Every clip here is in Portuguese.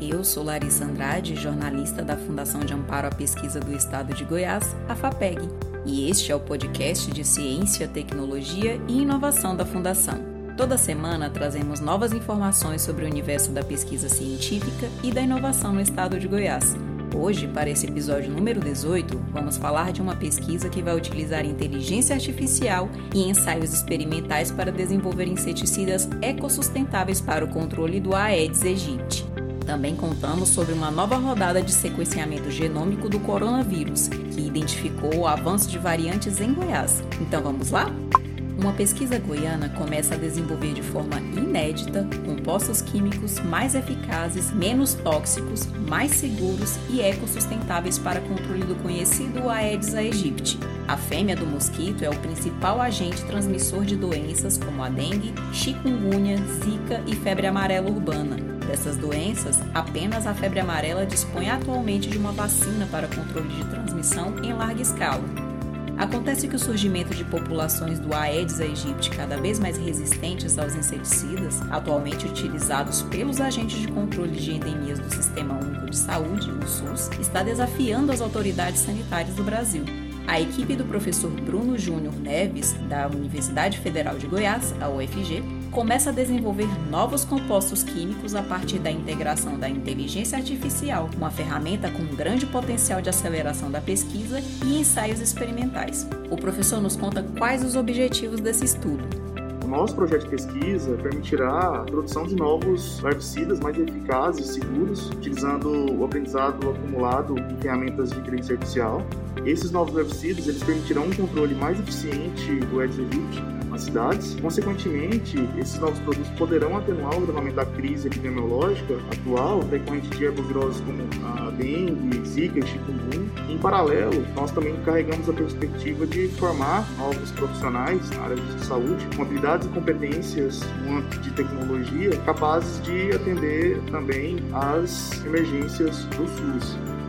Eu sou Larissa Andrade, jornalista da Fundação de Amparo à Pesquisa do Estado de Goiás, a FAPEG, e este é o podcast de Ciência, Tecnologia e Inovação da Fundação. Toda semana trazemos novas informações sobre o universo da pesquisa científica e da inovação no estado de Goiás. Hoje, para esse episódio número 18, vamos falar de uma pesquisa que vai utilizar inteligência artificial e ensaios experimentais para desenvolver inseticidas ecossustentáveis para o controle do Aedes aegypti. Também contamos sobre uma nova rodada de sequenciamento genômico do coronavírus, que identificou o avanço de variantes em Goiás. Então vamos lá? Uma pesquisa goiana começa a desenvolver de forma inédita compostos químicos mais eficazes, menos tóxicos, mais seguros e ecossustentáveis para controle do conhecido Aedes aegypti. A fêmea do mosquito é o principal agente transmissor de doenças como a dengue, chikungunya, zika e febre amarela urbana dessas doenças, apenas a febre amarela dispõe atualmente de uma vacina para controle de transmissão em larga escala. Acontece que o surgimento de populações do Aedes aegypti cada vez mais resistentes aos inseticidas, atualmente utilizados pelos agentes de controle de endemias do Sistema Único de Saúde, o SUS, está desafiando as autoridades sanitárias do Brasil. A equipe do professor Bruno Júnior Neves, da Universidade Federal de Goiás, a UFG, começa a desenvolver novos compostos químicos a partir da integração da inteligência artificial, uma ferramenta com grande potencial de aceleração da pesquisa e ensaios experimentais. O professor nos conta quais os objetivos desse estudo. Nosso projeto de pesquisa permitirá a produção de novos herbicidas mais eficazes e seguros, utilizando o aprendizado acumulado em ferramentas de inteligência artificial. Esses novos herbicidas eles permitirão um controle mais eficiente do aegypti nas cidades. Consequentemente, esses novos produtos poderão atenuar o agravamento da crise epidemiológica atual, decorrente de herboviroses como a dengue, zika e chikungunya. Em paralelo, nós também carregamos a perspectiva de formar novos profissionais na área de saúde com habilidades e competências no âmbito de tecnologia capazes de atender também às emergências do SUS.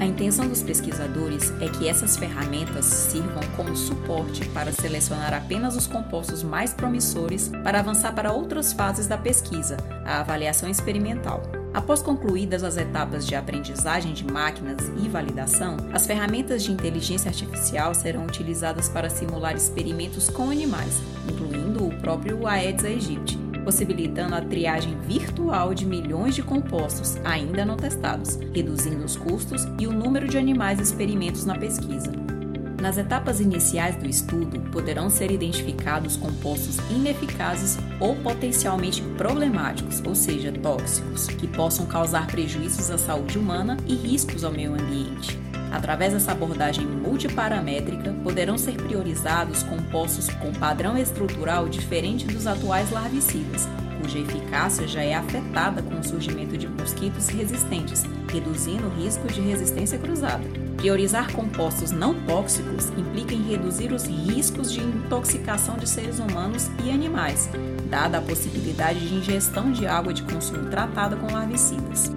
A intenção dos pesquisadores é que essas ferramentas sirvam como suporte para selecionar apenas os compostos mais promissores para avançar para outras fases da pesquisa, a avaliação experimental. Após concluídas as etapas de aprendizagem de máquinas e validação, as ferramentas de inteligência artificial serão utilizadas para simular experimentos com animais, incluindo o próprio Aedes aegypti, possibilitando a triagem virtual de milhões de compostos ainda não testados, reduzindo os custos e o número de animais experimentos na pesquisa. Nas etapas iniciais do estudo, poderão ser identificados compostos ineficazes ou potencialmente problemáticos, ou seja, tóxicos, que possam causar prejuízos à saúde humana e riscos ao meio ambiente. Através dessa abordagem multiparamétrica, poderão ser priorizados compostos com padrão estrutural diferente dos atuais larvicidas, cuja eficácia já é afetada com o surgimento de mosquitos resistentes, reduzindo o risco de resistência cruzada. Priorizar compostos não tóxicos implica em reduzir os riscos de intoxicação de seres humanos e animais, dada a possibilidade de ingestão de água de consumo tratada com larvicidas.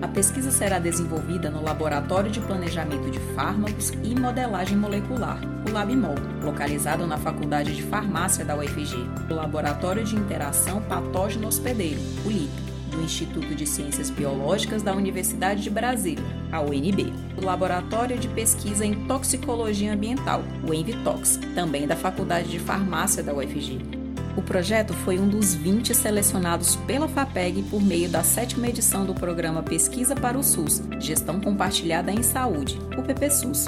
A pesquisa será desenvolvida no Laboratório de Planejamento de Fármacos e Modelagem Molecular, o LabMol, localizado na Faculdade de Farmácia da UFG, o Laboratório de Interação Patógeno Hospedeiro, o LIP, do Instituto de Ciências Biológicas da Universidade de Brasília, a UNB, o Laboratório de Pesquisa em Toxicologia Ambiental, o ENVITOX, também da Faculdade de Farmácia da UFG, o projeto foi um dos 20 selecionados pela FAPEG por meio da sétima edição do programa Pesquisa para o SUS, Gestão Compartilhada em Saúde, o PPSUS.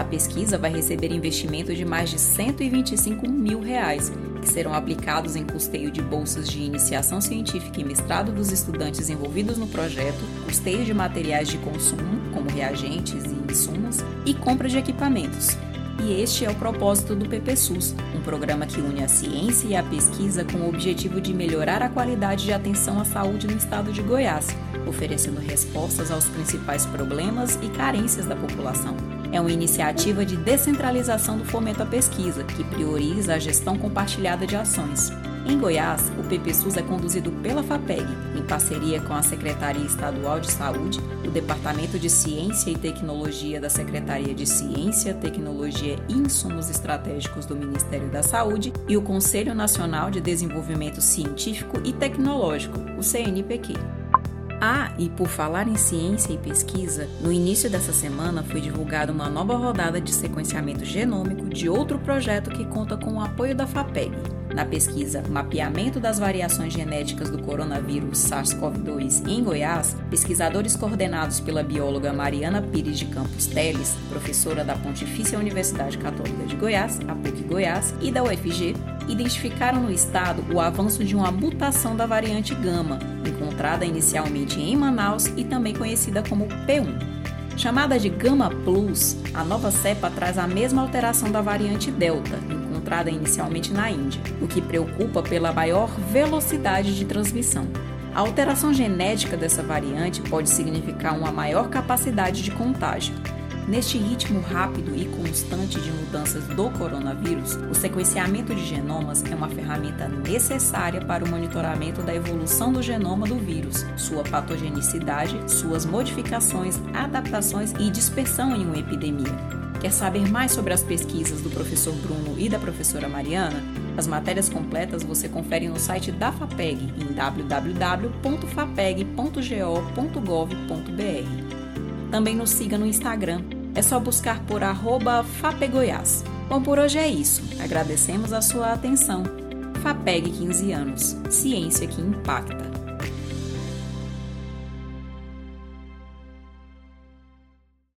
A pesquisa vai receber investimento de mais de 125 mil reais, que serão aplicados em custeio de bolsas de iniciação científica e mestrado dos estudantes envolvidos no projeto, custeio de materiais de consumo, como reagentes e insumos, e compra de equipamentos e este é o propósito do PPSUS, um programa que une a ciência e a pesquisa com o objetivo de melhorar a qualidade de atenção à saúde no estado de Goiás, oferecendo respostas aos principais problemas e carências da população. É uma iniciativa de descentralização do fomento à pesquisa, que prioriza a gestão compartilhada de ações. Em Goiás, o PPSUS é conduzido pela FAPEG, em parceria com a Secretaria Estadual de Saúde, o Departamento de Ciência e Tecnologia da Secretaria de Ciência, Tecnologia e Insumos Estratégicos do Ministério da Saúde e o Conselho Nacional de Desenvolvimento Científico e Tecnológico, o CNPq. Ah, e por falar em ciência e pesquisa, no início dessa semana foi divulgada uma nova rodada de sequenciamento genômico de outro projeto que conta com o apoio da FAPEG. Na pesquisa Mapeamento das Variações Genéticas do Coronavírus SARS-CoV-2 em Goiás, pesquisadores coordenados pela bióloga Mariana Pires de Campos Teles, professora da Pontifícia Universidade Católica de Goiás, a PUC Goiás, e da UFG, identificaram no estado o avanço de uma mutação da variante Gama, encontrada inicialmente em Manaus e também conhecida como P1. Chamada de Gama Plus, a nova cepa traz a mesma alteração da variante Delta, encontrada inicialmente na Índia, o que preocupa pela maior velocidade de transmissão. A alteração genética dessa variante pode significar uma maior capacidade de contágio, Neste ritmo rápido e constante de mudanças do coronavírus, o sequenciamento de genomas é uma ferramenta necessária para o monitoramento da evolução do genoma do vírus, sua patogenicidade, suas modificações, adaptações e dispersão em uma epidemia. Quer saber mais sobre as pesquisas do professor Bruno e da professora Mariana? As matérias completas você confere no site da FAPEG em www.fapeg.go.gov.br. Também nos siga no Instagram é só buscar por arroba FAPEGoiás. Bom, por hoje é isso. Agradecemos a sua atenção. FAPEG 15 anos. Ciência que impacta.